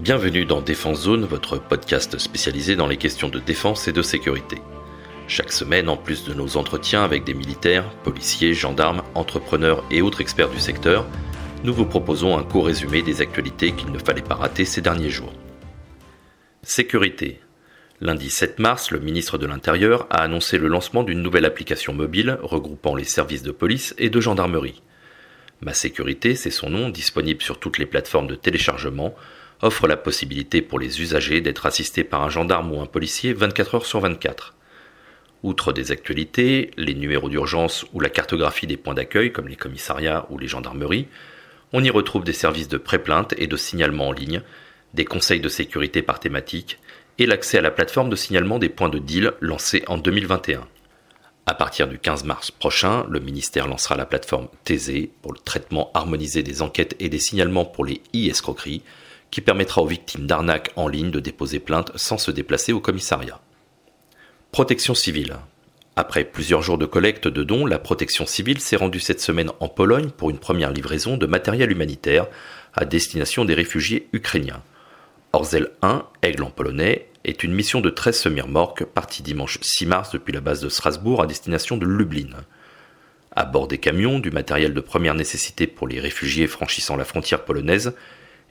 Bienvenue dans Défense Zone, votre podcast spécialisé dans les questions de défense et de sécurité. Chaque semaine, en plus de nos entretiens avec des militaires, policiers, gendarmes, entrepreneurs et autres experts du secteur, nous vous proposons un court résumé des actualités qu'il ne fallait pas rater ces derniers jours. Sécurité. Lundi 7 mars, le ministre de l'Intérieur a annoncé le lancement d'une nouvelle application mobile regroupant les services de police et de gendarmerie. Ma sécurité, c'est son nom, disponible sur toutes les plateformes de téléchargement, offre la possibilité pour les usagers d'être assistés par un gendarme ou un policier 24 heures sur 24. Outre des actualités, les numéros d'urgence ou la cartographie des points d'accueil comme les commissariats ou les gendarmeries, on y retrouve des services de pré-plainte et de signalement en ligne, des conseils de sécurité par thématique et l'accès à la plateforme de signalement des points de deal lancée en 2021. À partir du 15 mars prochain, le ministère lancera la plateforme TZ pour le traitement harmonisé des enquêtes et des signalements pour les e-escroqueries, qui permettra aux victimes d'arnaques en ligne de déposer plainte sans se déplacer au commissariat. Protection civile. Après plusieurs jours de collecte de dons, la protection civile s'est rendue cette semaine en Pologne pour une première livraison de matériel humanitaire à destination des réfugiés ukrainiens. Orzel 1, Aigle en polonais, est une mission de 13 semi-remorques partie dimanche 6 mars depuis la base de Strasbourg à destination de Lublin. À bord des camions, du matériel de première nécessité pour les réfugiés franchissant la frontière polonaise,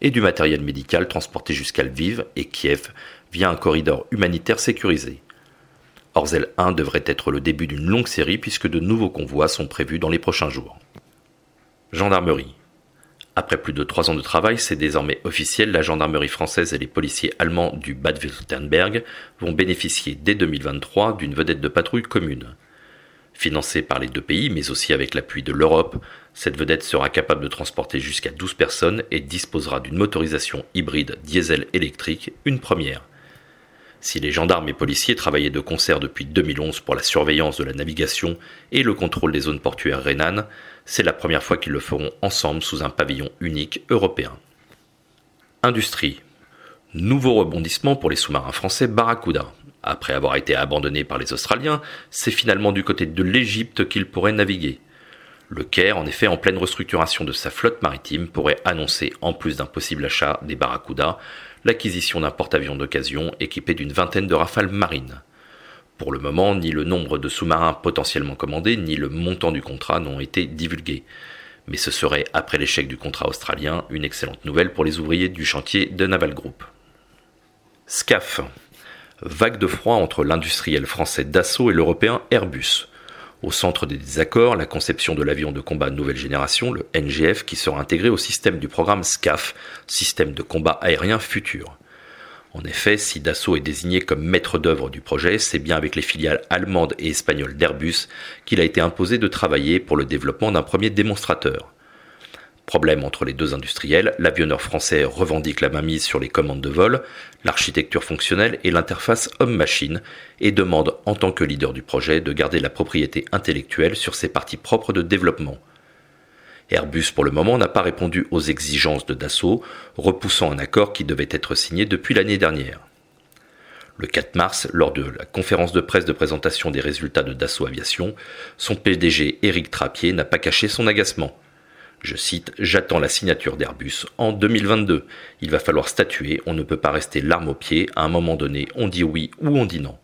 et du matériel médical transporté jusqu'à Lviv et Kiev via un corridor humanitaire sécurisé. Orzel 1 devrait être le début d'une longue série puisque de nouveaux convois sont prévus dans les prochains jours. Gendarmerie. Après plus de trois ans de travail, c'est désormais officiel, la gendarmerie française et les policiers allemands du Bad-Württemberg vont bénéficier dès 2023 d'une vedette de patrouille commune. Financée par les deux pays, mais aussi avec l'appui de l'Europe, cette vedette sera capable de transporter jusqu'à 12 personnes et disposera d'une motorisation hybride diesel-électrique, une première. Si les gendarmes et policiers travaillaient de concert depuis 2011 pour la surveillance de la navigation et le contrôle des zones portuaires rhénanes, c'est la première fois qu'ils le feront ensemble sous un pavillon unique européen. Industrie. Nouveau rebondissement pour les sous-marins français Barracuda. Après avoir été abandonné par les Australiens, c'est finalement du côté de l'Égypte qu'il pourrait naviguer. Le Caire, en effet, en pleine restructuration de sa flotte maritime, pourrait annoncer, en plus d'un possible achat des Barracuda, l'acquisition d'un porte-avions d'occasion équipé d'une vingtaine de rafales marines. Pour le moment, ni le nombre de sous-marins potentiellement commandés, ni le montant du contrat n'ont été divulgués. Mais ce serait, après l'échec du contrat australien, une excellente nouvelle pour les ouvriers du chantier de Naval Group. SCAF, vague de froid entre l'industriel français Dassault et l'européen Airbus. Au centre des désaccords, la conception de l'avion de combat nouvelle génération, le NGF, qui sera intégré au système du programme SCAF, système de combat aérien futur. En effet, si Dassault est désigné comme maître d'œuvre du projet, c'est bien avec les filiales allemandes et espagnoles d'Airbus qu'il a été imposé de travailler pour le développement d'un premier démonstrateur. Problème entre les deux industriels, l'avionneur français revendique la mainmise sur les commandes de vol, l'architecture fonctionnelle et l'interface homme-machine et demande en tant que leader du projet de garder la propriété intellectuelle sur ses parties propres de développement. Airbus pour le moment n'a pas répondu aux exigences de Dassault, repoussant un accord qui devait être signé depuis l'année dernière. Le 4 mars, lors de la conférence de presse de présentation des résultats de Dassault Aviation, son PDG Éric Trappier n'a pas caché son agacement. Je cite, J'attends la signature d'Airbus en 2022. Il va falloir statuer, on ne peut pas rester l'arme au pied, à un moment donné, on dit oui ou on dit non.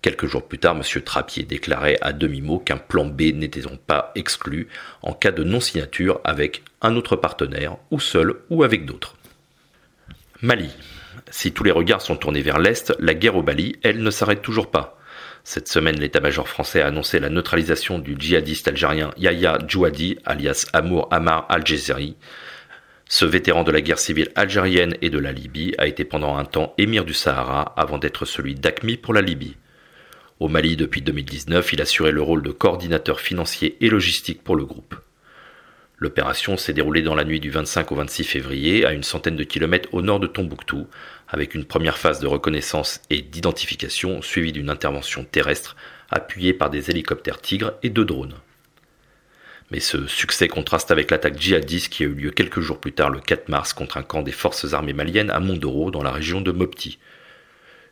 Quelques jours plus tard, M. Trappier déclarait à demi-mot qu'un plan B n'était donc pas exclu en cas de non-signature avec un autre partenaire, ou seul, ou avec d'autres. Mali. Si tous les regards sont tournés vers l'Est, la guerre au Mali, elle, ne s'arrête toujours pas. Cette semaine, l'état-major français a annoncé la neutralisation du djihadiste algérien Yahya Djouadi, alias Amour Amar al-Jazeri. Ce vétéran de la guerre civile algérienne et de la Libye a été pendant un temps émir du Sahara avant d'être celui d'Acmi pour la Libye. Au Mali depuis 2019, il assurait le rôle de coordinateur financier et logistique pour le groupe. L'opération s'est déroulée dans la nuit du 25 au 26 février, à une centaine de kilomètres au nord de Tombouctou, avec une première phase de reconnaissance et d'identification suivie d'une intervention terrestre appuyée par des hélicoptères Tigre et deux drones. Mais ce succès contraste avec l'attaque djihadiste qui a eu lieu quelques jours plus tard le 4 mars contre un camp des forces armées maliennes à Mondoro dans la région de Mopti,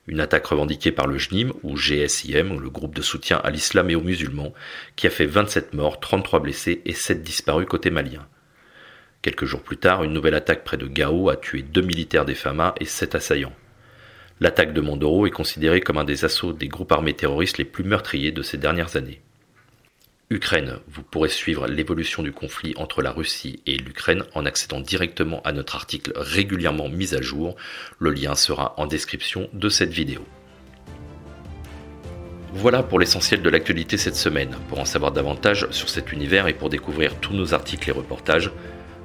une attaque revendiquée par le JNIM ou GSIM, le groupe de soutien à l'islam et aux musulmans, qui a fait 27 morts, 33 blessés et 7 disparus côté malien. Quelques jours plus tard, une nouvelle attaque près de Gao a tué deux militaires des FAMA et sept assaillants. L'attaque de Mondoro est considérée comme un des assauts des groupes armés terroristes les plus meurtriers de ces dernières années. Ukraine, vous pourrez suivre l'évolution du conflit entre la Russie et l'Ukraine en accédant directement à notre article régulièrement mis à jour. Le lien sera en description de cette vidéo. Voilà pour l'essentiel de l'actualité cette semaine. Pour en savoir davantage sur cet univers et pour découvrir tous nos articles et reportages,